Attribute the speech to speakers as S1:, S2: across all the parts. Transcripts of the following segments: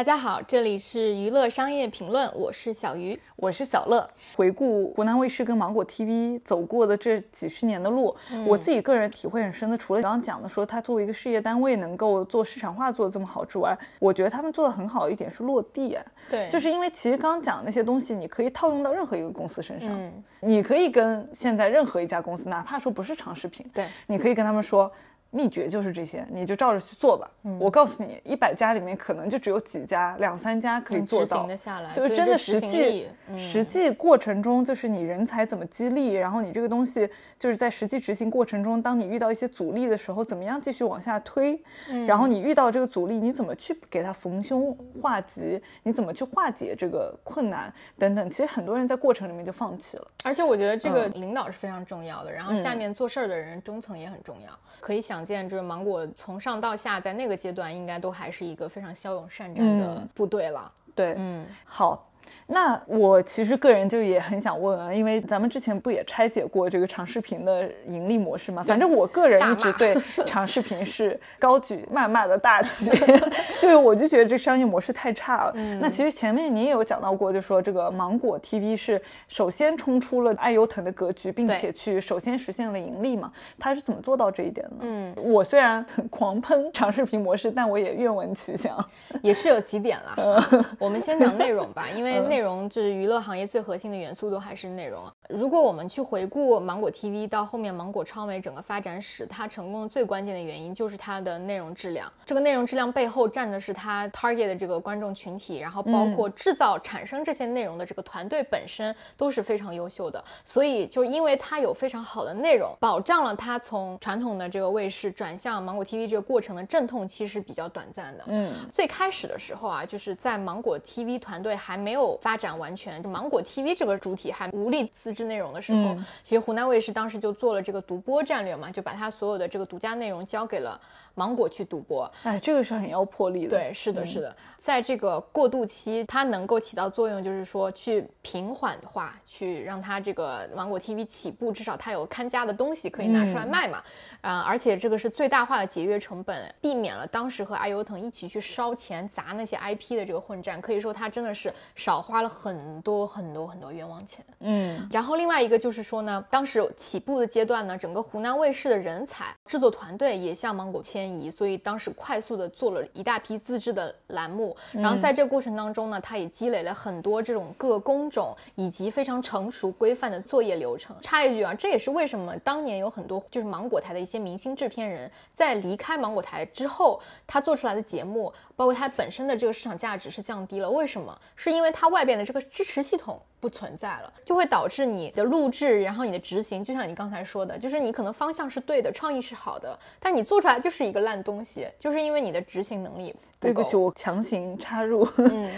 S1: 大家好，这里是娱乐商业评论，我是小鱼，
S2: 我是小乐。回顾湖南卫视跟芒果 TV 走过的这几十年的路，我自己个人体会很深的，除了刚刚讲的说它作为一个事业单位能够做市场化做的这么好之外，我觉得他们做的很好一点是落地。
S1: 对，
S2: 就是因为其实刚刚讲的那些东西，你可以套用到任何一个公司身上，嗯你可以跟现在任何一家公司，哪怕说不是长视频，
S1: 对，
S2: 你可以跟他们说。秘诀就是这些，你就照着去做吧。我告诉你，一百家里面可能就只有几家、两三家可以做到。就是真的实际实际过程中，就是你人才怎么激励，然后你这个东西就是在实际执行过程中，当你遇到一些阻力的时候，怎么样继续往下推？然后你遇到这个阻力，你怎么去给它逢凶化吉？你怎么去化解这个困难等等？其实很多人在过程里面就放弃了。
S1: 而且我觉得这个领导是非常重要的，然后下面做事儿的人中层也很重要，可以想。见就是芒果从上到下，在那个阶段应该都还是一个非常骁勇善战的部队了。
S2: 对，嗯，好。那我其实个人就也很想问啊，因为咱们之前不也拆解过这个长视频的盈利模式吗？反正我个人一直对 长视频是高举谩骂的大旗，就是我就觉得这商业模式太差了。那其实前面你也有讲到过，就说这个芒果 TV 是首先冲出了爱优腾的格局，并且去首先实现了盈利嘛？它是怎么做到这一点的？嗯，我虽然很狂喷长视频模式，但我也愿闻其详。
S1: 也是有几点啦，我们先讲内容吧，因为。内容就是娱乐行业最核心的元素，都还是内容。如果我们去回顾芒果 TV 到后面芒果超美整个发展史，它成功的最关键的原因就是它的内容质量。这个内容质量背后站的是它 target 的这个观众群体，然后包括制造产生这些内容的这个团队本身都是非常优秀的。所以就因为它有非常好的内容，保障了它从传统的这个卫视转向芒果 TV 这个过程的阵痛期是比较短暂的。嗯，最开始的时候啊，就是在芒果 TV 团队还没有发展完全，就芒果 TV 这个主体还无力自制内容的时候，其实湖南卫视当时就做了这个独播战略嘛，就把它所有的这个独家内容交给了芒果去独播。
S2: 哎，这个是很要魄力的。
S1: 对，是的，是的，在这个过渡期，它能够起到作用，就是说去平缓化，去让它这个芒果 TV 起步，至少它有看家的东西可以拿出来卖嘛。啊，而且这个是最大化的节约成本，避免了当时和爱优腾一起去烧钱砸那些 IP 的这个混战，可以说它真的是少。花了很多很多很多冤枉钱，嗯，然后另外一个就是说呢，当时起步的阶段呢，整个湖南卫视的人才制作团队也向芒果迁移，所以当时快速的做了一大批自制的栏目，然后在这个过程当中呢，他也积累了很多这种各工种以及非常成熟规范的作业流程。插一句啊，这也是为什么当年有很多就是芒果台的一些明星制片人在离开芒果台之后，他做出来的节目，包括他本身的这个市场价值是降低了。为什么？是因为他。外边的这个支持系统不存在了，就会导致你的录制，然后你的执行，就像你刚才说的，就是你可能方向是对的，创意是好的，但是你做出来就是一个烂东西，就是因为你的执行能力。
S2: 对不起，我强行插入。嗯，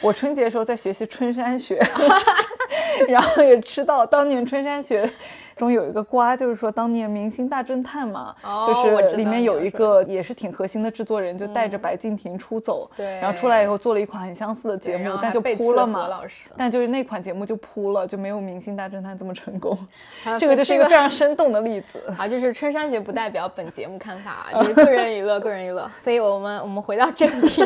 S2: 我春节的时候在学习春山学，然后也吃到当年春山学。中有一个瓜，就是说当年《明星大侦探》嘛，就是里面有一个也是挺核心的制作人，就带着白敬亭出走，
S1: 对，
S2: 然后出来以后做了一款很相似的节目，但就扑了嘛，但就是那款节目就扑了，就没有《明星大侦探》这么成功。这个就是一个非常生动的例子
S1: 啊，就是春山学不代表本节目看法，就是个人娱乐，个人娱乐。所以我们我们回到正题，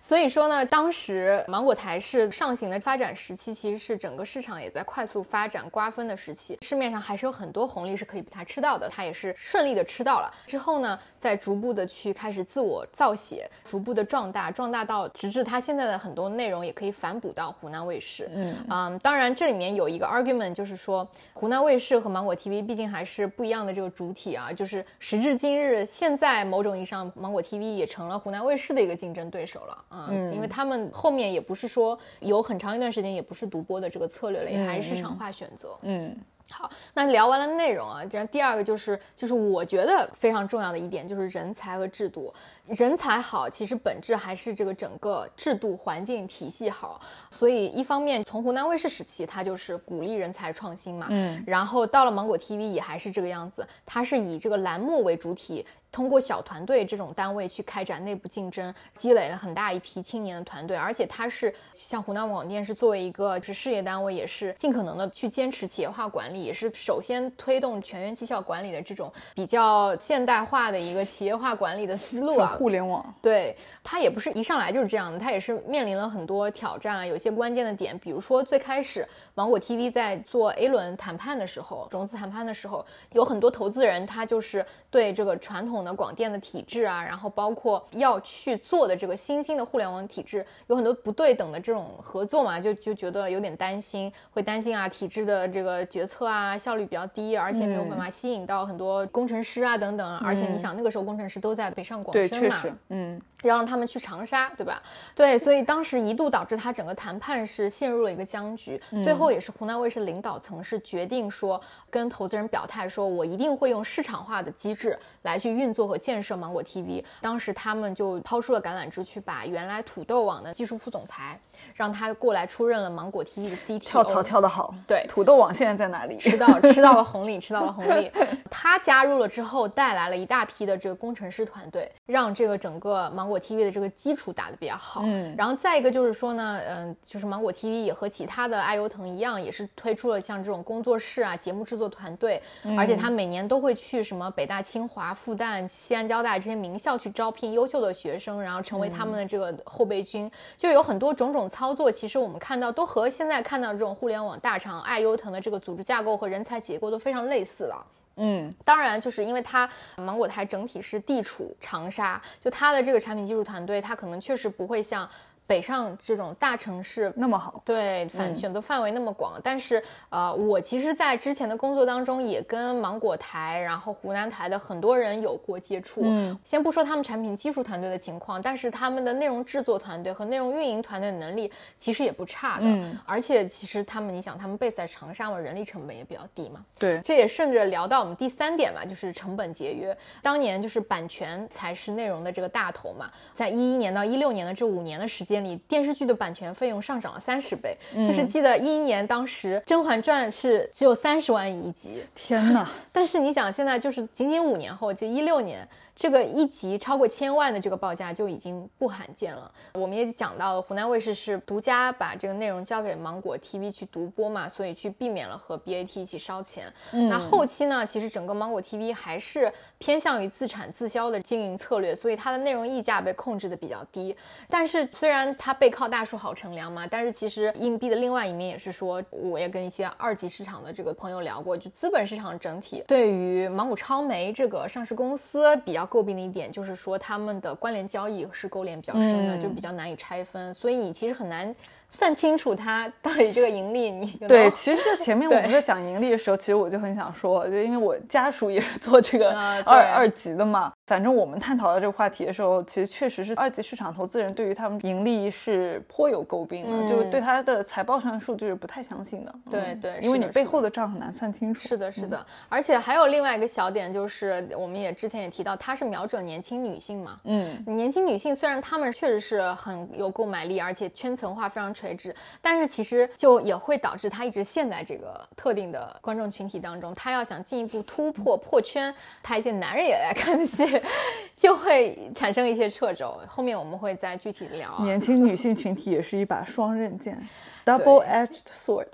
S1: 所以说呢，当时芒果台是上行的发展时期，其实是整个市场也在快速发展瓜分的时期，市。面上还是有很多红利是可以被它吃到的，它也是顺利的吃到了。之后呢，再逐步的去开始自我造血，逐步的壮大，壮大到直至它现在的很多内容也可以反哺到湖南卫视。嗯嗯，当然这里面有一个 argument，就是说湖南卫视和芒果 TV 毕竟还是不一样的这个主体啊，就是时至今日，现在某种意义上芒果 TV 也成了湖南卫视的一个竞争对手了啊，因为他们后面也不是说有很长一段时间也不是独播的这个策略了，也还是市场化选择。嗯。好，那聊完了内容啊，这样第二个就是就是我觉得非常重要的一点就是人才和制度。人才好，其实本质还是这个整个制度环境体系好。所以一方面从湖南卫视时期，它就是鼓励人才创新嘛，嗯，然后到了芒果 TV 也还是这个样子，它是以这个栏目为主体，通过小团队这种单位去开展内部竞争，积累了很大一批青年的团队，而且它是像湖南广电是作为一个是事业单位，也是尽可能的去坚持企业化管理，也是首先推动全员绩效管理的这种比较现代化的一个企业化管理的思路啊。
S2: 互联网，
S1: 对它也不是一上来就是这样的，它也是面临了很多挑战啊，有一些关键的点，比如说最开始芒果 TV 在做 A 轮谈判的时候，融资谈判的时候，有很多投资人他就是对这个传统的广电的体制啊，然后包括要去做的这个新兴的互联网体制，有很多不对等的这种合作嘛，就就觉得有点担心，会担心啊，体制的这个决策啊效率比较低，而且没有办法吸引到很多工程师啊等等，而且你想那个时候工程师都在北上广深嘛，
S2: 嗯，
S1: 要让他们去长沙，对吧？对，所以当时一度导致他整个谈判是陷入了一个僵局，最后也是湖南卫视领导层是决定说跟投资人表态说，我一定会用市场化的机制来去运作和建设芒果 TV。当时他们就抛出了橄榄枝，去把原来土豆网的技术副总裁让他过来出任了芒果 TV 的 CT。
S2: 跳槽跳得好，
S1: 对，
S2: 土豆网现在在哪里？
S1: 吃到吃到了红利，吃到了红利。他加入了之后，带来了一大批的这个工程师团队，让这个整个芒果 TV 的这个基础打得比较好。嗯，然后再一个就是说呢，嗯，就是芒果 TV 也和其他的爱优腾一样，也是推出了像这种工作室啊、节目制作团队，而且他每年都会去什么北大、清华、复旦、西安交大这些名校去招聘优秀的学生，然后成为他们的这个后备军，就有很多种种操作。其实我们看到都和现在看到这种互联网大厂爱优腾的这个组织架构和人才结构都非常类似了。
S2: 嗯，
S1: 当然，就是因为它芒果台整体是地处长沙，就它的这个产品技术团队，它可能确实不会像。北上这种大城市
S2: 那么好，
S1: 对，反选择范围那么广。但是，呃，我其实，在之前的工作当中，也跟芒果台，然后湖南台的很多人有过接触。嗯，先不说他们产品技术团队的情况，但是他们的内容制作团队和内容运营团队的能力其实也不差的。嗯，而且其实他们，你想，他们 base 在长沙嘛，人力成本也比较低嘛。
S2: 对，
S1: 这也顺着聊到我们第三点嘛，就是成本节约。当年就是版权才是内容的这个大头嘛，在一一年到一六年的这五年的时间里，电视剧的版权费用上涨了三十倍。就是记得一一年当时《甄嬛传》是只有三十万一集，
S2: 天哪！
S1: 但是你想，现在就是仅仅五年后，就一六年。这个一集超过千万的这个报价就已经不罕见了。我们也讲到了，湖南卫视是独家把这个内容交给芒果 TV 去独播嘛，所以去避免了和 BAT 一起烧钱。那后期呢，其实整个芒果 TV 还是偏向于自产自销的经营策略，所以它的内容溢价被控制的比较低。但是虽然它背靠大树好乘凉嘛，但是其实硬币的另外一面也是说，我也跟一些二级市场的这个朋友聊过，就资本市场整体对于芒果超媒这个上市公司比较。诟病的一点就是说，他们的关联交易是勾连比较深的，就比较难以拆分，所以你其实很难。算清楚它到底这个盈利，你
S2: 对，其实前面我们在讲盈利的时候，其实我就很想说，就因为我家属也是做这个二二级的嘛，反正我们探讨到这个话题的时候，其实确实是二级市场投资人对于他们盈利是颇有诟病的，就是对他的财报上的数据是不太相信的。
S1: 对对，
S2: 因为你背后的账很难算清楚。
S1: 是的，是的，而且还有另外一个小点，就是我们也之前也提到，它是瞄准年轻女性嘛，嗯，年轻女性虽然她们确实是很有购买力，而且圈层化非常。垂直，但是其实就也会导致他一直陷在这个特定的观众群体当中。他要想进一步突破破圈，拍一些男人也爱看的戏，就会产生一些掣肘。后面我们会再具体聊。
S2: 年轻女性群体也是一把双刃剑，double-edged sword。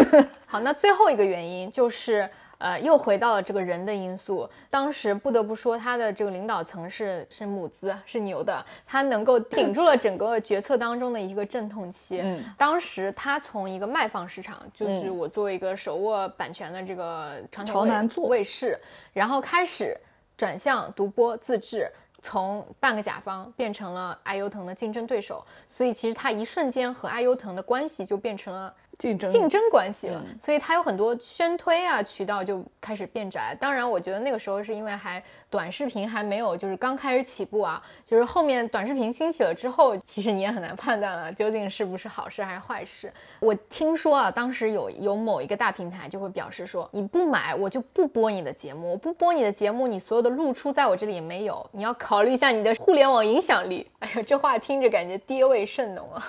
S1: 好，那最后一个原因就是。呃，又回到了这个人的因素。当时不得不说，他的这个领导层是是母子，是牛的，他能够顶住了整个决策当中的一个阵痛期。嗯，当时他从一个卖方市场，就是我作为一个手握版权的这个传统卫视，然后开始转向独播自制，从半个甲方变成了爱优腾的竞争对手。所以其实他一瞬间和爱优腾的关系就变成了。
S2: 竞争
S1: 竞争关系了，所以它有很多宣推啊渠道就开始变窄。当然，我觉得那个时候是因为还短视频还没有就是刚开始起步啊，就是后面短视频兴起了之后，其实你也很难判断了究竟是不是好事还是坏事。我听说啊，当时有有某一个大平台就会表示说，你不买我就不播你的节目，我不播你的节目，你所有的露出在我这里也没有。你要考虑一下你的互联网影响力。哎呀，这话听着感觉爹味甚浓啊。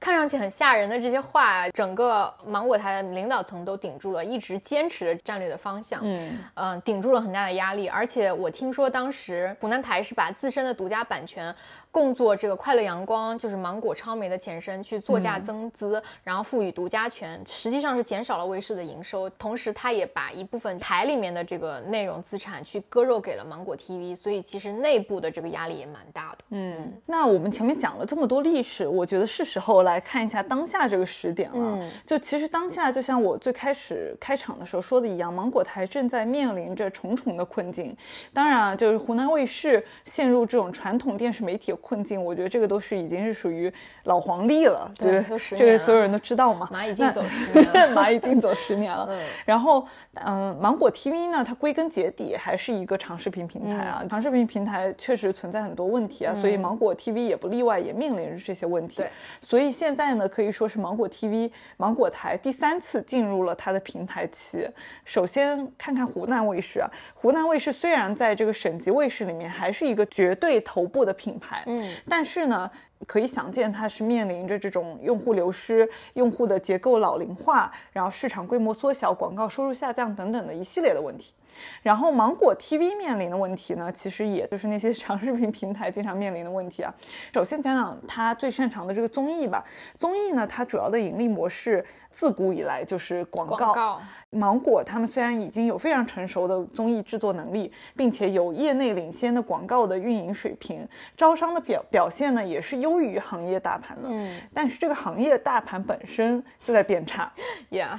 S1: 看上去很吓人的这些话，整个芒果台的领导层都顶住了，一直坚持着战略的方向，
S2: 嗯
S1: 嗯，顶住了很大的压力。而且我听说当时湖南台是把自身的独家版权。供做这个快乐阳光，就是芒果超媒的前身，去作价增资，然后赋予独家权，实际上是减少了卫视的营收。同时，他也把一部分台里面的这个内容资产去割肉给了芒果 TV，所以其实内部的这个压力也蛮大的。
S2: 嗯，那我们前面讲了这么多历史，我觉得是时候来看一下当下这个时点了。
S1: 嗯，
S2: 就其实当下，就像我最开始开场的时候说的一样，芒果台正在面临着重重的困境。当然啊，就是湖南卫视陷入这种传统电视媒体的困境，我觉得这个都是已经是属于老黄历了，
S1: 对，
S2: 这个所有人都知道嘛。
S1: 蚂蚁竞走十 年，
S2: 蚂蚁竞走十年了。嗯然后，嗯，芒果 TV 呢，它归根结底还是一个长视频平台啊，长视频平台确实存在很多问题啊，所以芒果 TV 也不例外，也面临着这些问题。
S1: 对，
S2: 所以现在呢，可以说是芒果 TV、芒果台第三次进入了它的平台期。首先看看湖南卫视啊，湖南卫视虽然在这个省级卫视里面还是一个绝对头部的品牌，
S1: 嗯，
S2: 但是呢。可以想见，它是面临着这种用户流失、用户的结构老龄化，然后市场规模缩小、广告收入下降等等的一系列的问题。然后芒果 TV 面临的问题呢，其实也就是那些长视频平台经常面临的问题啊。首先讲讲它最擅长的这个综艺吧。综艺呢，它主要的盈利模式自古以来就是广告。芒果他们虽然已经有非常成熟的综艺制作能力，并且有业内领先的广告的运营水平，招商的表表现呢也是优于行业大盘的。
S1: 嗯，
S2: 但是这个行业大盘本身就在变差。
S1: Yeah。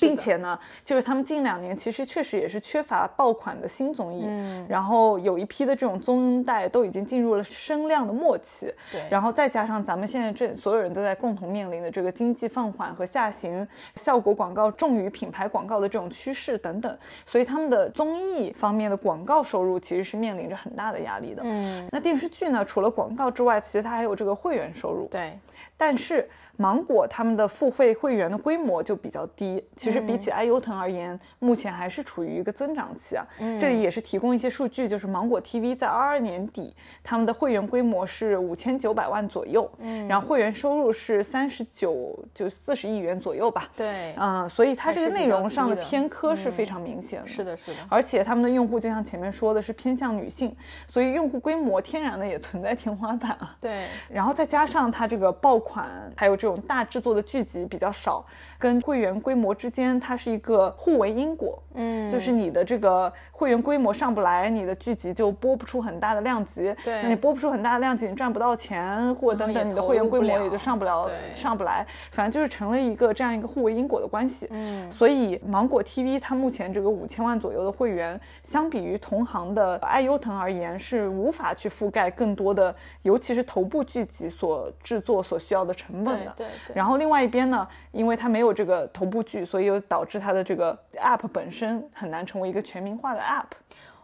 S2: 并且呢，就是他们近两年其实确实也是缺乏爆款的新综艺，
S1: 嗯，
S2: 然后有一批的这种综艺带都已经进入了声量的末期，
S1: 对，
S2: 然后再加上咱们现在这所有人都在共同面临的这个经济放缓和下行，效果广告重于品牌广告的这种趋势等等，所以他们的综艺方面的广告收入其实是面临着很大的压力的，
S1: 嗯，
S2: 那电视剧呢，除了广告之外，其实它还有这个会员收入，
S1: 对，
S2: 但是。芒果他们的付费会员的规模就比较低，其实比起爱优腾而言，目前还是处于一个增长期啊。这里也是提供一些数据，就是芒果 TV 在二二年底，他们的会员规模是五千九百万左右，
S1: 嗯，
S2: 然后会员收入是三十九就四十亿元左右吧。
S1: 对，
S2: 嗯，所以它这个内容上
S1: 的
S2: 偏科是非常明显的。
S1: 是的，是的。
S2: 而且他们的用户就像前面说的是偏向女性，所以用户规模天然的也存在天花板啊。
S1: 对，
S2: 然后再加上它这个爆款，还有这种大制作的。剧集比较少，跟会员规模之间它是一个互为因果，
S1: 嗯，
S2: 就是你的这个会员规模上不来，你的剧集就播不出很大的量级，
S1: 对，
S2: 你播不出很大的量级，你赚不到钱，或等等，你的会员规模也就上不了，上不来，反正就是成了一个这样一个互为因果的关系，
S1: 嗯，
S2: 所以芒果 TV 它目前这个五千万左右的会员，相比于同行的爱优腾而言，是无法去覆盖更多的，尤其是头部剧集所制作所需要的成本的，
S1: 对对，
S2: 然后另。另外一边呢，因为它没有这个头部剧，所以又导致它的这个 app 本身很难成为一个全民化的 app。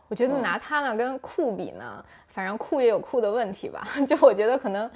S1: 我觉得拿它呢跟酷比呢。反正酷也有酷的问题吧，就我觉得可能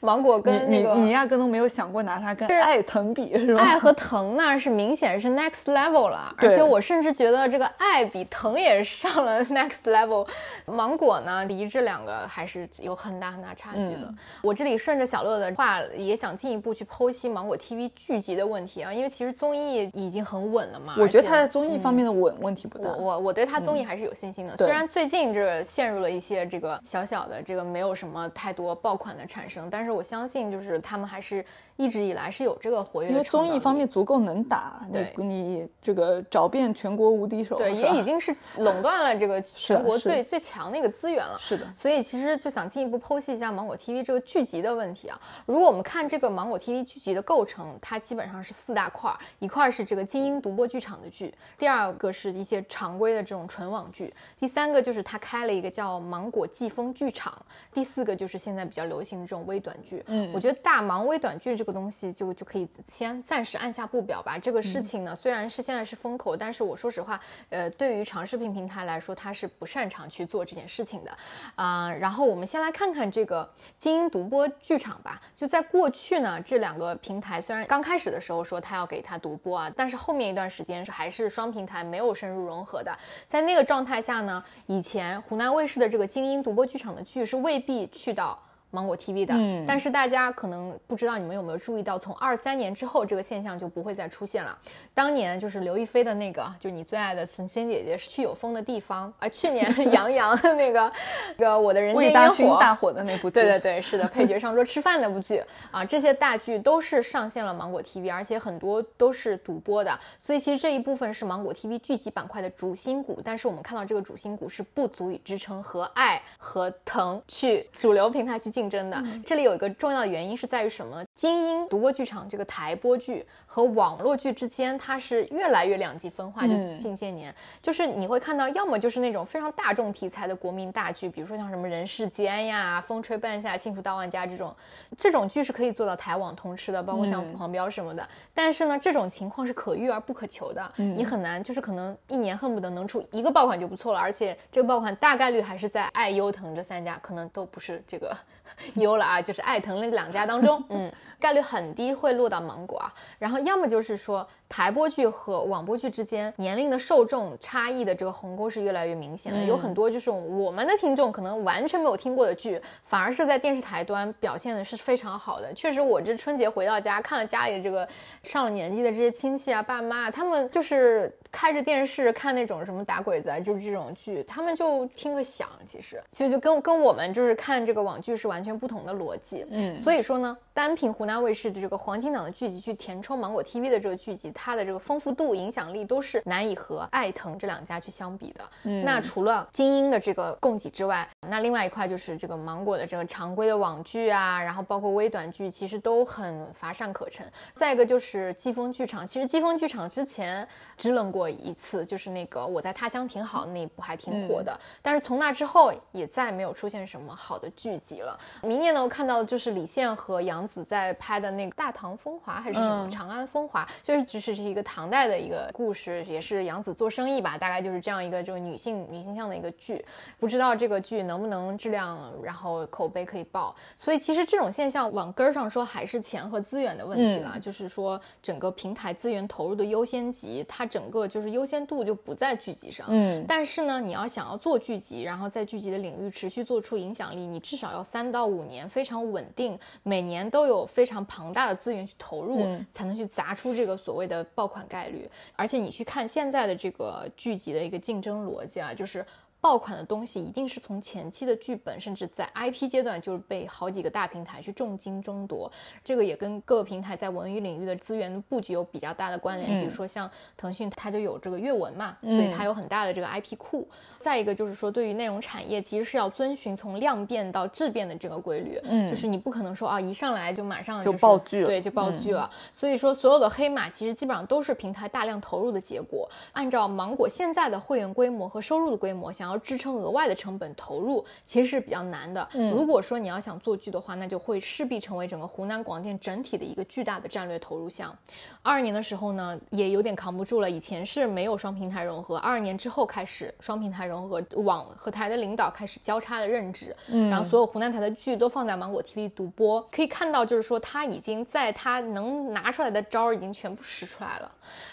S1: 芒果跟
S2: 那个你你压根都没有想过拿它跟爱腾比是吧？
S1: 爱和腾那是明显是 next level 了，而且我甚至觉得这个爱比腾也上了 next level。芒果呢离这两个还是有很大很大差距的。我这里顺着小乐的话，也想进一步去剖析芒果 TV 剧集的问题啊，因为其实综艺已经很稳了嘛。
S2: 我觉得它在综艺方面的稳问题不大。
S1: 我我我对它综艺还是有信心的，虽然最近这陷入了一些这个。小小的这个没有什么太多爆款的产生，但是我相信就是他们还是。一直以来是有这个活跃，
S2: 因为综艺方面足够能打，你你这个找遍全国无敌手，
S1: 对，也已经是垄断了这个 全国最最强的一个资源了。
S2: 是的，
S1: 所以其实就想进一步剖析一下芒果 TV 这个剧集的问题啊。如果我们看这个芒果 TV 剧集的构成，它基本上是四大块儿，一块是这个精英独播剧场的剧，第二个是一些常规的这种纯网剧，第三个就是它开了一个叫芒果季风剧场，第四个就是现在比较流行的这种微短剧。
S2: 嗯，
S1: 我觉得大芒微短剧这个。东西就就可以先暂时按下不表吧。这个事情呢，虽然是现在是风口，但是我说实话，呃，对于长视频平台来说，它是不擅长去做这件事情的啊。然后我们先来看看这个精英独播剧场吧。就在过去呢，这两个平台虽然刚开始的时候说它要给它独播啊，但是后面一段时间是还是双平台没有深入融合的。在那个状态下呢，以前湖南卫视的这个精英独播剧场的剧是未必去到。芒果 TV 的。
S2: 嗯
S1: 但是大家可能不知道，你们有没有注意到，从二三年之后，这个现象就不会再出现了。当年就是刘亦菲的那个，就你最爱的神仙姐姐去有风的地方，啊去年 杨洋的那个，那个我的人间
S2: 大
S1: 烟火。
S2: 大火的那部剧，
S1: 对对对，是的，配角上桌吃饭那部剧啊，这些大剧都是上线了芒果 TV，而且很多都是独播的，所以其实这一部分是芒果 TV 剧集板块的主心骨。但是我们看到这个主心骨是不足以支撑和爱和疼去主流平台去竞争的。这里有一个重要的原因是在于什么？精英独播剧场这个台播剧和网络剧之间，它是越来越两极分化。就
S2: 嗯
S1: 近些年，就是你会看到，要么就是那种非常大众题材的国民大剧，比如说像什么人世间呀、风吹半夏、幸福到万家这种，这种剧是可以做到台网通吃的，包括像狂飙什么的。但是呢，这种情况是可遇而不可求的，你很难就是可能一年恨不得能出一个爆款就不错了，而且这个爆款大概率还是在爱优腾这三家，可能都不是这个 优了啊，就是爱腾那两家当中，嗯，概率很低会落到芒果啊。然后要么就是说台播剧和网播剧之间年龄的受众差异的这个鸿沟是越来越明显的，有很多就是我们的听众可能完全没有听过的剧，反而是在电视台端表现的是非常好的。确实，我这春节回到家看了家里的这个上了年纪的这些亲戚啊、爸妈啊，他们就是开着电视看那种什么打鬼子啊，就是这种剧，他们就听个响。其实，其实就跟跟我们就是看这个网剧是完全不同的逻辑。
S2: 嗯
S1: 所以说呢，单凭湖南卫视的这个黄金档的剧集去填充芒果 TV 的这个剧集，它的这个丰富度、影响力都是难以和爱腾这两家去相比的。
S2: 嗯
S1: 那除了精英的这个供给之外，那另外一块就是这个芒果的这个常规的网剧啊，然后包括微短剧，其实都很乏善可陈。再一个就是季风剧场，其实季风剧场之前支棱过一次，就是那个我在他乡挺好那一部还挺火的，但是从那之后也再没有出现什么好的剧集了。明年呢，我看到的就是李现和杨紫在拍的那个《大唐风华》还是什么
S2: 嗯《
S1: 长安风华》，就是只是是一个唐代的一个故事，也是杨紫做生意吧，大概就是这样一个这个女性女性向的一个剧。不知道这个剧能不能质量，然后口碑可以爆。所以其实这种现象往根儿上说，还是钱和资源的问题了。就是说整个平台资源投入的优先级，它整个就是优先度就不在剧集上。
S2: 嗯
S1: 但是呢，你要想要做剧集，然后在剧集的领域持续做出影响力，你至少要三到五年非常稳定，每年都有非常庞大的资源去投入，
S2: 嗯
S1: 才能去砸出这个所谓的爆款概率。而且你去看现在的这个剧集的一个竞争逻辑啊，就是。爆款的东西一定是从前期的剧本，甚至在 IP 阶段就是被好几个大平台去重金争夺，这个也跟各个平台在文娱领域的资源布局有比较大的关联。比如说像腾讯，它就有这个阅文嘛，所以它有很大的这个 IP 库。再一个就是说，对于内容产业，其实是要遵循从量变到质变的这个规律，就是你不可能说啊一上来就马上
S2: 就是爆剧了
S1: 对，就爆剧了。所以说，所有的黑马其实基本上都是平台大量投入的结果。按照芒果现在的会员规模和收入的规模，想要支撑额外的成本投入，其实是比较难的。如果说你要想做剧的话，那就会势必成为整个湖南广电整体的一个巨大的战略投入项。二二年的时候呢，也有点扛不住了。以前是没有双平台融合，二二年之后开始双平台融合，网和台的领导开始交叉的任职，然后所有湖南台的剧都放在芒果 TV 独播。可以看到，就是说他已经在他能拿出来的招儿已经全部使出来了。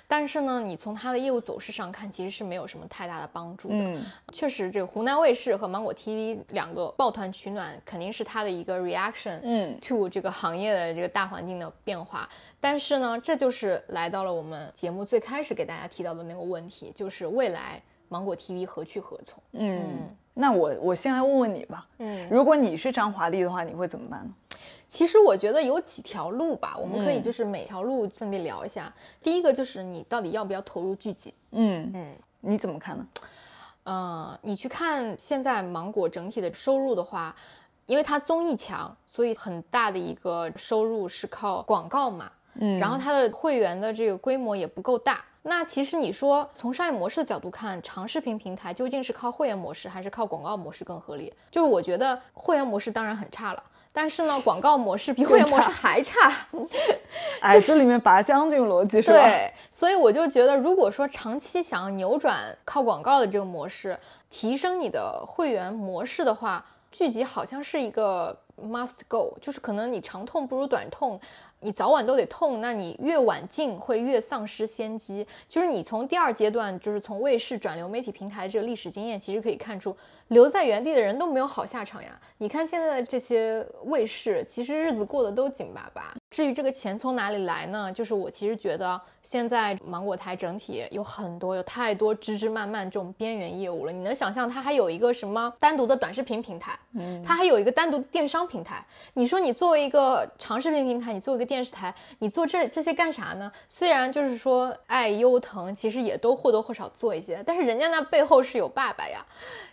S1: 但是呢，你从他的业务走势上看，其实是没有什么太大的帮助的。
S2: 嗯
S1: 确实，这个湖南卫视和芒果 TV 两个抱团取暖，肯定是它的一个 reaction，
S2: 嗯
S1: to 这个行业的这个大环境的变化。但是呢，这就是来到了我们节目最开始给大家提到的那个问题，就是未来芒果 TV 何去何从？
S2: 嗯，那我我先来问问你吧，
S1: 嗯，
S2: 如果你是张华丽的话，你会怎么办呢？
S1: 其实我觉得有几条路吧，我们可以
S2: 嗯
S1: 就是每条路分别聊一下。第一个就是你到底要不要投入剧集？
S2: 嗯
S1: 嗯，
S2: 你怎么看呢？
S1: 呃，你去看现在芒果整体的收入的话，因为它综艺强，所以很大的一个收入是靠广告嘛。
S2: 嗯
S1: 然后它的会员的这个规模也不够大。那其实你说从商业模式的角度看，长视频平台究竟是靠会员模式还是靠广告模式更合理？就是我觉得会员模式当然很差了，但是呢，广告模式比会员模式还差。
S2: 矮子里面拔将军逻辑是吧？
S1: 对，所以我就觉得，如果说长期想要扭转靠广告的这个模式，提升你的会员模式的话，剧集好像是一个 must go，就是可能你长痛不如短痛。你早晚都得痛，那你越晚进会越丧失先机。就是你从第二阶段，就是从卫视转流媒体平台这个历史经验，其实可以看出，留在原地的人都没有好下场呀。你看现在的这些卫视，其实日子过得都紧巴巴。至于这个钱从哪里来呢？就是我其实觉得现在芒果台整体有很多，有太多枝枝蔓蔓这种边缘业务了。你能想象它还有一个什么单独的短视频平台？嗯，它还有一个单独的电商平台。你说你作为一个长视频平台，你做一个电视台，你做这这些干啥呢？虽然就是说爱优腾其实也都或多或少做一些，但是人家那背后是有爸爸呀。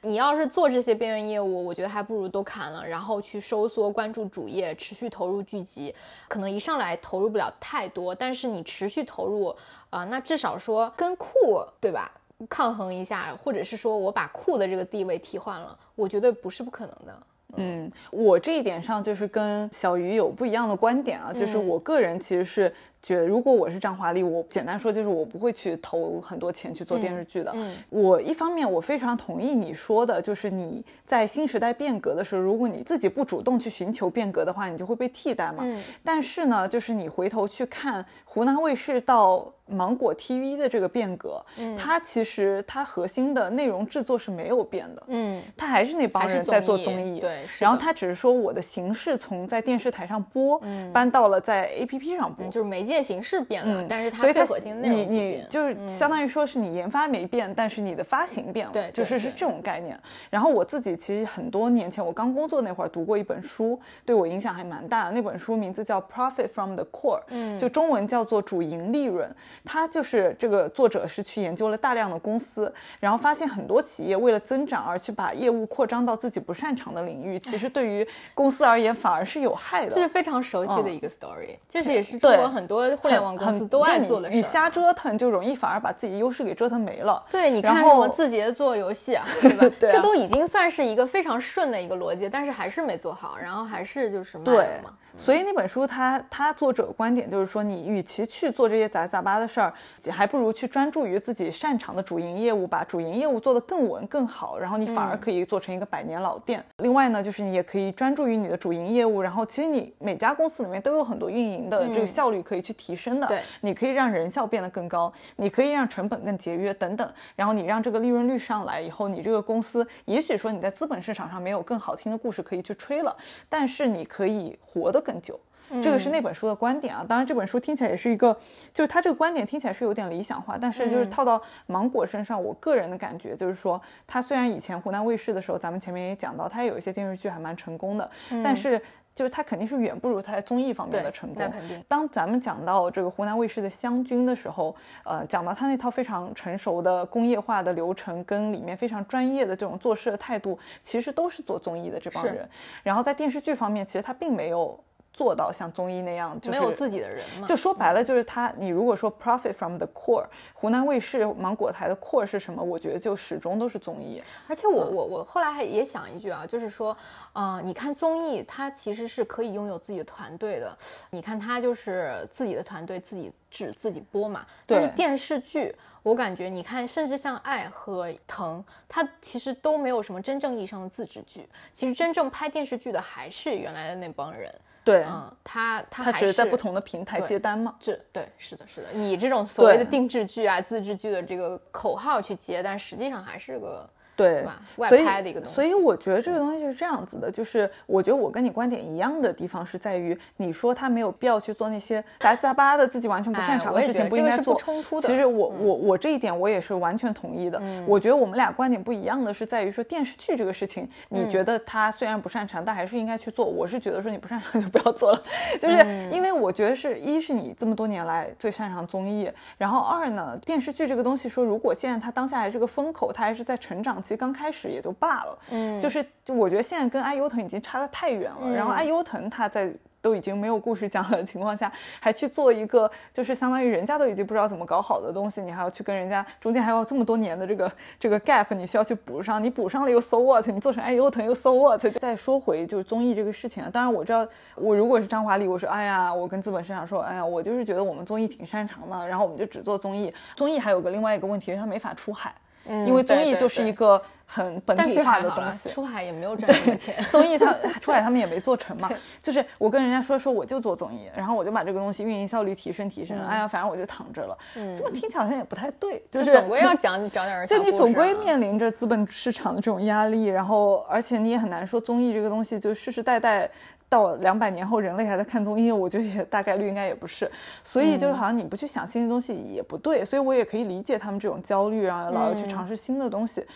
S1: 你要是做这些边缘业务，我觉得还不如都砍了，然后去收缩关注主业，持续投入剧集。可能一上来投入不了太多，但是你持续投入，啊，那至少说跟酷对吧抗衡一下，或者是说我把酷的这个地位替换了，我觉得不是不可能的。
S2: 嗯，我这一点上就是跟小鱼有不一样的观点啊，就是我个人其实是。觉得如果我是张华丽，我简单说就是我不会去投很多钱去做电视剧的。嗯，我一方面我非常同意你说的，就是你在新时代变革的时候，如果你自己不主动去寻求变革的话，你就会被替代嘛。嗯，但是呢，就是你回头去看湖南卫视到芒果 TV 的这个变革，嗯，它其实它核心的内容制作是没有变的。嗯，它还是那帮人在做综艺。
S1: 对，
S2: 然后它只是说我的形式从在电视台上播，嗯，搬到了在 APP 上播，
S1: 就是媒介。形式变了，但是它最核心内容
S2: 你你就是相当于说是你研发没变，但是你的发行变了，
S1: 对，
S2: 就是是这种概念。然后我自己其实很多年前我刚工作那会儿读过一本书，对我影响还蛮大的。那本书名字叫《Profit from the Core》，嗯，就中文叫做主营利润。它就是这个作者是去研究了大量的公司，然后发现很多企业为了增长而去把业务扩张到自己不擅长的领域，其实对于公司而言反而是有害的。
S1: 这是非常熟悉的一个 story，就是也是中国很多。互联网公司都爱做的
S2: 事，你瞎折腾就容易反而把自己优势给折腾没了。
S1: 对，你看什么字节做游戏啊，对吧？这都已经算是一个非常顺的一个逻辑，但是还是没做好，然后还是就是卖了嘛。
S2: 所以那本书，它它作者观点就是说，你与其去做这些杂七杂八的事儿，还不如去专注于自己擅长的主营业务，把主营业务做得更稳更好，然后你反而可以做成一个百年老店。另外呢，就是你也可以专注于你的主营业务，然后其实你每家公司里面都有很多运营的这个效率可以去提升的。
S1: 对，
S2: 你可以让人效变得更高，你可以让成本更节约等等，然后你让这个利润率上来以后，你这个公司也许说你在资本市场上没有更好听的故事可以去吹了，但是你可以活得更久。这个是那本书的观点啊。当然，这本书听起来也是一个，就是他这个观点听起来是有点理想化，但是就是套到芒果身上，我个人的感觉就是说，他虽然以前湖南卫视的时候，咱们前面也讲到，他有一些电视剧还蛮成功的，但是。就是它肯定是远不如它在综艺方面的成功。
S1: 肯定。
S2: 当咱们讲到这个湖南卫视的湘军的时候，呃，讲到他那套非常成熟的工业化的流程跟里面非常专业的这种做事的态度，其实都是做综艺的这帮人。然后在电视剧方面，其实他并没有。做到像综艺那样，就是
S1: 没有自己的人嘛。
S2: 就说白了，就是他。你如果说 profit from the core，湖南卫视、芒果台的 core 是什么？我觉得就始终都是综艺。
S1: 而且我我我后来还也想一句啊，就是说，嗯，你看综艺，它其实是可以拥有自己的团队的。你看它就是自己的团队，自己制、自己播嘛。但是电视剧，我感觉你看，甚至像爱和疼，它其实都没有什么真正意义上的自制剧。其实真正拍电视剧的还是原来的那帮人。
S2: 对，
S1: 嗯，他
S2: 他只是在不同的平台接单嘛？
S1: 这对，是的，是的，以这种所谓的定制剧啊、自制剧的这个口号去接，但实际上还是个。
S2: 对，
S1: 所以
S2: 所以我觉得这个东西是这样子的，就是我觉得我跟你观点一样的地方是在于，你说他没有必要去做那些杂七杂八的自己完全不擅长的事情，不应该做。其实我我我这一点我也是完全同意的。我觉得我们俩观点不一样的是在于说电视剧这个事情，你觉得他虽然不擅长，但还是应该去做。我是觉得说你不擅长就不要做了，就是因为我觉得是一是你这么多年来最擅长综艺，然后二呢电视剧这个东西说如果现在它当下还是个风口，它还是在成长。其实刚开始也就罢了，嗯，就是就我觉得现在跟爱优腾已经差得太远了。然后爱优腾他在都已经没有故事讲了的情况下，还去做一个就是相当于人家都已经不知道怎么搞好的东西，你还要去跟人家中间还有这么多年的这个这个 gap，你需要去补上。你补上了又 so what？你做成爱优腾又 so what？再说回就是综艺这个事情啊，当然我知道我如果是张华丽，我说哎呀，我跟资本市场说，哎呀，我就是觉得我们综艺挺擅长的，然后我们就只做综艺。综艺还有个另外一个问题是它没法出海。因为综艺就是一个很本土化的东西。
S1: 出海也没有赚什么钱，
S2: 综艺他出海他们也没做成嘛。就是我跟人家说说我就做综艺，然后我就把这个东西运营效率提升提升。哎呀，反正我就躺着了。嗯，这么听起来好像也不太对，就是
S1: 总归要讲讲点儿。
S2: 就你总归面临着资本市场的这种压力，然后而且你也很难说综艺这个东西就世世代代。到两百年后，人类还在看综艺，我觉得也大概率应该也不是，所以就是好像你不去想新的东西也不对，所以我也可以理解他们这种焦虑，然后老要去尝试新的东西。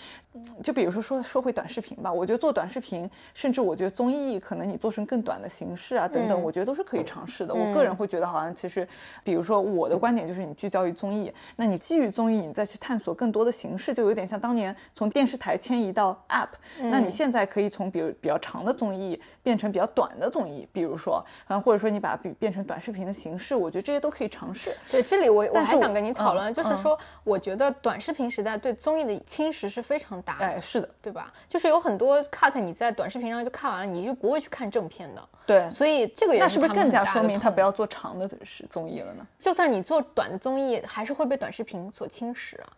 S2: 就比如说说说回短视频吧，我觉得做短视频，甚至我觉得综艺，可能你做成更短的形式啊等等，我觉得都是可以尝试的。我个人会觉得，好像其实，比如说我的观点就是你聚焦于综艺，那你基于综艺，你再去探索更多的形式，就有点像当年从电视台迁移到 App，那你现在可以从比如比较长的综艺变成比较短的。综艺，比如说，嗯，或者说你把它变变成短视频的形式，我觉得这些都可以尝试。
S1: 对，这里我我还想跟你讨论，就是说，我觉得短视频时代对综艺的侵蚀是非常
S2: 哎，是的，
S1: 对吧？就是有很多 cut 你在短视频上就看完了，你就不会去看正片的。
S2: 对，
S1: 所以这个也是
S2: 那是不是更加说明他不要做长的是综艺了呢？
S1: 就算你做短的综艺，还是会被短视频所侵蚀啊。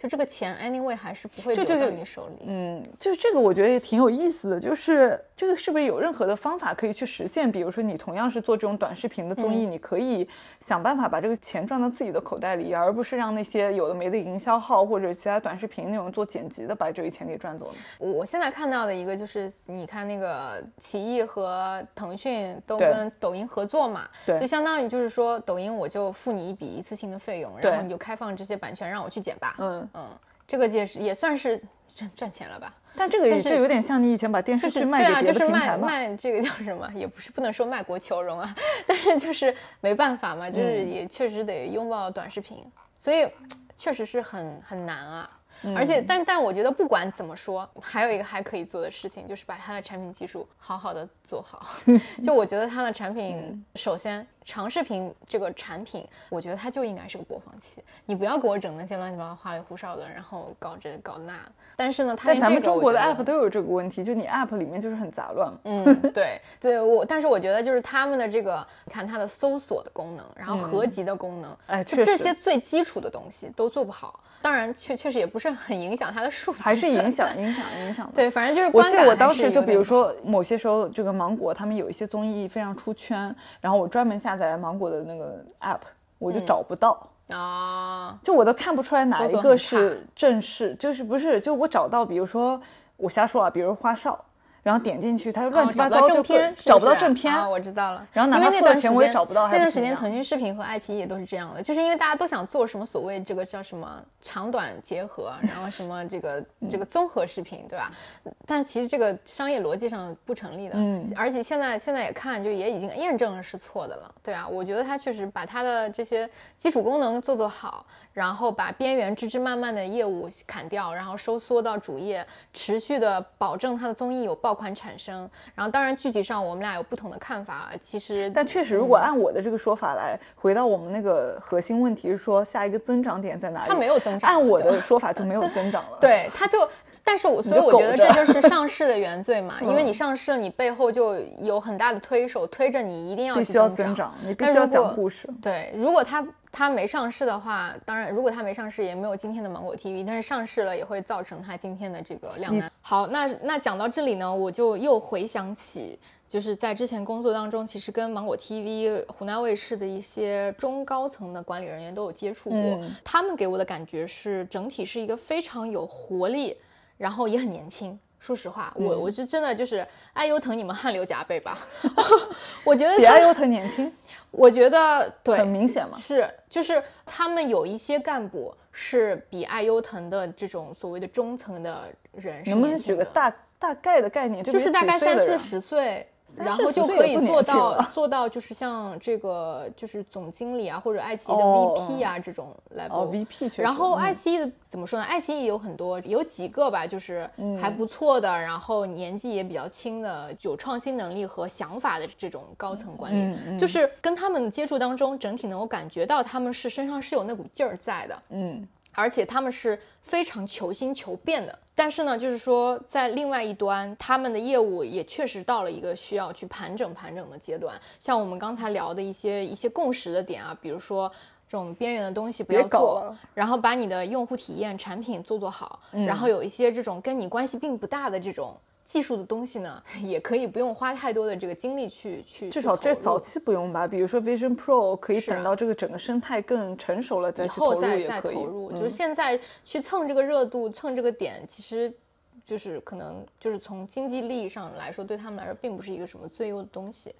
S1: 就这个钱，anyway 还是不会留在你手里。
S2: 嗯，就是这个，我觉得也挺有意思的。就是这个是不是有任何的方法可以去实现？比如说，你同样是做这种短视频的综艺，你可以想办法把这个钱赚到自己的口袋里，而不是让那些有的没的营销号或者其他短视频那种做剪辑的把这笔钱给赚走了？
S1: 我现在看到的一个就是，你看那个奇艺和腾讯都跟抖音合作嘛，
S2: 对，
S1: 就相当于就是说，抖音我就付你一笔一次性的费用，然后你就开放这些版权让我去剪吧。
S2: 嗯。
S1: 嗯，这个也是也算是赚赚钱了吧？
S2: 但这个也就有点像你以前把电视剧卖给别的平台
S1: 嘛。卖这个叫什么？也不是不能说卖国求荣啊，但是就是没办法嘛，就是也确实得拥抱短视频，所以确实是很很难啊。而且，但但我觉得不管怎么说，还有一个还可以做的事情，就是把它的产品技术好好的做好。就我觉得它的产品，首先。长视频这个产品，我觉得它就应该是个播放器，你不要给我整那些乱七八糟、花里胡哨的，然后搞这搞那。但是呢，它
S2: 咱们中国的 app 都有这个问题，就你 app 里面就是很杂乱。
S1: 嗯，对对，我但是我觉得就是他们的这个，你看它的搜索的功能，然后合集的功能，
S2: 哎，确实
S1: 这些最基础的东西都做不好。当然，确确实也不是很影响它的数据，
S2: 还是影响 影响影响的。
S1: 对，反正就是
S2: 我记得我当时就比如说某些时候，这个芒果他们有一些综艺非常出圈，然后我专门下载芒果的那个 app，我就找不到
S1: 啊，
S2: 就我都看不出来哪一个是正式，就是不是就我找到，比如说我瞎说啊，比如花少。然后点进去，它就乱七八糟，就找不到正片。
S1: 我知道了。
S2: 然后哪怕付了钱，我也找不到。
S1: 那段时间，腾讯视频和爱奇艺也都是这样的，就是因为大家都想做什么所谓这个叫什么长短结合，然后什么这个这个综合视频，对吧？但其实这个商业逻辑上不成立的。嗯。而且现在现在也看，就也已经验证了是错的了，对啊。我觉得它确实把它的这些基础功能做做好，然后把边缘枝枝蔓蔓的业务砍掉，然后收缩到主业，持续的保证它的综艺有爆。爆款产生，然后当然具体上我们俩有不同的看法。其实，
S2: 但确实，如果按我的这个说法来回到我们那个核心问题，是说下一个增长点在哪里？
S1: 它没有增长。
S2: 按我的说法就没有增长了。
S1: 对，它就，但是我所以我觉得这就是上市的原罪嘛，因为你上市了，你背后就有很大的推手推着你一定要
S2: 必须要增长，你必须要讲故事。
S1: 对，如果它。它没上市的话，当然，如果它没上市，也没有今天的芒果 TV。但是上市了，也会造成它今天的这个量难。好，那那讲到这里呢，我就又回想起，就是在之前工作当中，其实跟芒果 TV、湖南卫视的一些中高层的管理人员都有接触过。他们给我的感觉是，整体是一个非常有活力，然后也很年轻。说实话，我我是真的就是爱优腾，你们汗流浃背吧？我觉得
S2: 比爱优腾年轻。
S1: 我觉得对，
S2: 很明显嘛，
S1: 是就是他们有一些干部是比爱优腾的这种所谓的中层的人，
S2: 能不能举个大大概的概念？
S1: 就是大概三四十岁。然后就可以做到做到，就是像这个，就是总经理啊，或者爱奇艺的 VP 啊这种 level。
S2: VP
S1: 然后爱奇艺的怎么说呢？爱奇艺有很多，有几个吧，就是还不错的，然后年纪也比较轻的，有创新能力和想法的这种高层管理。就是跟他们接触当中，整体能够感觉到他们是身上是有那股劲儿在的。
S2: 嗯。
S1: 而且他们是非常求新求变的，但是呢，就是说在另外一端，他们的业务也确实到了一个需要去盘整盘整的阶段。像我们刚才聊的一些一些共识的点啊，比如说这种边缘的东西不要做，然后把你的用户体验、产品做做好，然后有一些这种跟你关系并不大的这种。技术的东西呢，也可以不用花太多的这个精力去去。
S2: 至少这早期不用吧？比如说 Vision Pro 可以等到这个整个生态更成熟了再去投入
S1: 再再投入。就是现在去蹭这个热度、蹭这个点，其实就是可能就是从经济利益上来说，对他们来说并不是一个什么最优的东西。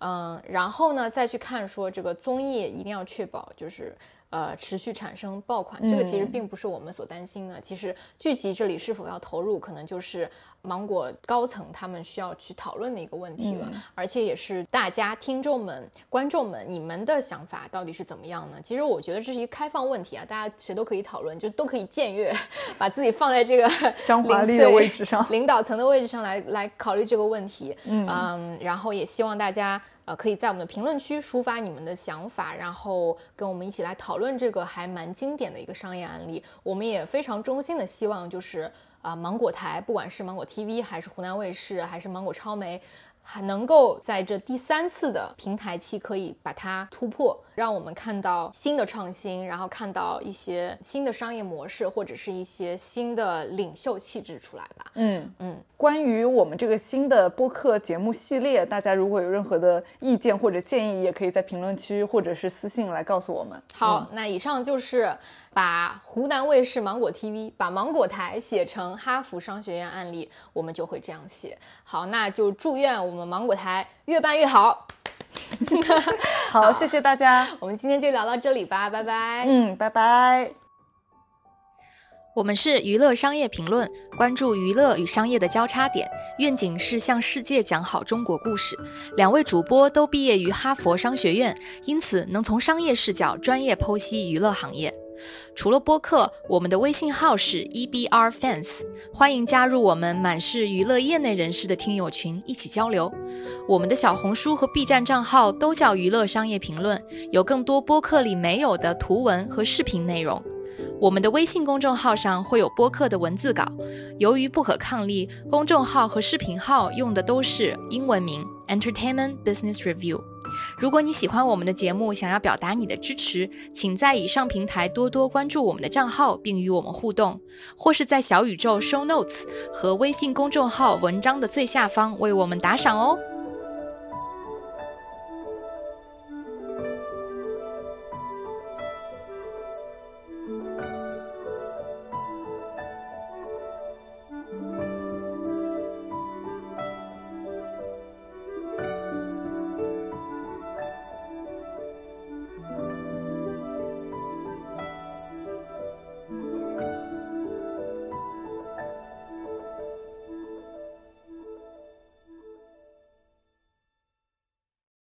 S1: 嗯，然后呢，再去看说这个综艺一定要确保就是。呃，持续产生爆款，这个其实并不是我们所担心的。其实剧集这里是否要投入，可能就是芒果高层他们需要去讨论的一个问题了。而且也是大家听众们、观众们，你们的想法到底是怎么样呢？其实我觉得这是一个开放问题啊，大家谁都可以讨论，就都可以僭越，把自己放在这个
S2: 张华丽的位置上，
S1: 领导层的位置上来来考虑这个问题。嗯，然后也希望大家。呃，可以在我们的评论区抒发你们的想法，然后跟我们一起来讨论这个还蛮经典的一个商业案例。我们也非常衷心的希望，就是啊，芒果台，不管是芒果 TV，还是湖南卫视，还是芒果超媒。还能够在这第三次的平台期可以把它突破，让我们看到新的创新，然后看到一些新的商业模式，或者是一些新的领袖气质出来吧。
S2: 嗯嗯，关于我们这个新的播客节目系列，大家如果有任何的意见或者建议，也可以在评论区或者是私信来告诉我们。
S1: 好，那以上就是。把湖南卫视芒果 TV，把芒果台写成哈佛商学院案例，我们就会这样写。好，那就祝愿我们芒果台越办越好。
S2: 好，谢谢大家，
S1: 我们今天就聊到这里吧，拜拜。
S2: 嗯，拜拜。
S3: 我们是娱乐商业评论，关注娱乐与商业的交叉点，愿景是向世界讲好中国故事。两位主播都毕业于哈佛商学院，因此能从商业视角专业剖析娱乐行业。除了播客，我们的微信号是 EBR Fans，欢迎加入我们满是娱乐业内人士的听友群，一起交流。我们的小红书和 B 站账号都叫娱乐商业评论，有更多播客里没有的图文和视频内容。我们的微信公众号上会有播客的文字稿，由于不可抗力，公众号和视频号用的都是英文名 Entertainment Business Review。如果你喜欢我们的节目，想要表达你的支持，请在以上平台多多关注我们的账号，并与我们互动，或是在小宇宙 Show Notes 和微信公众号文章的最下方为我们打赏哦。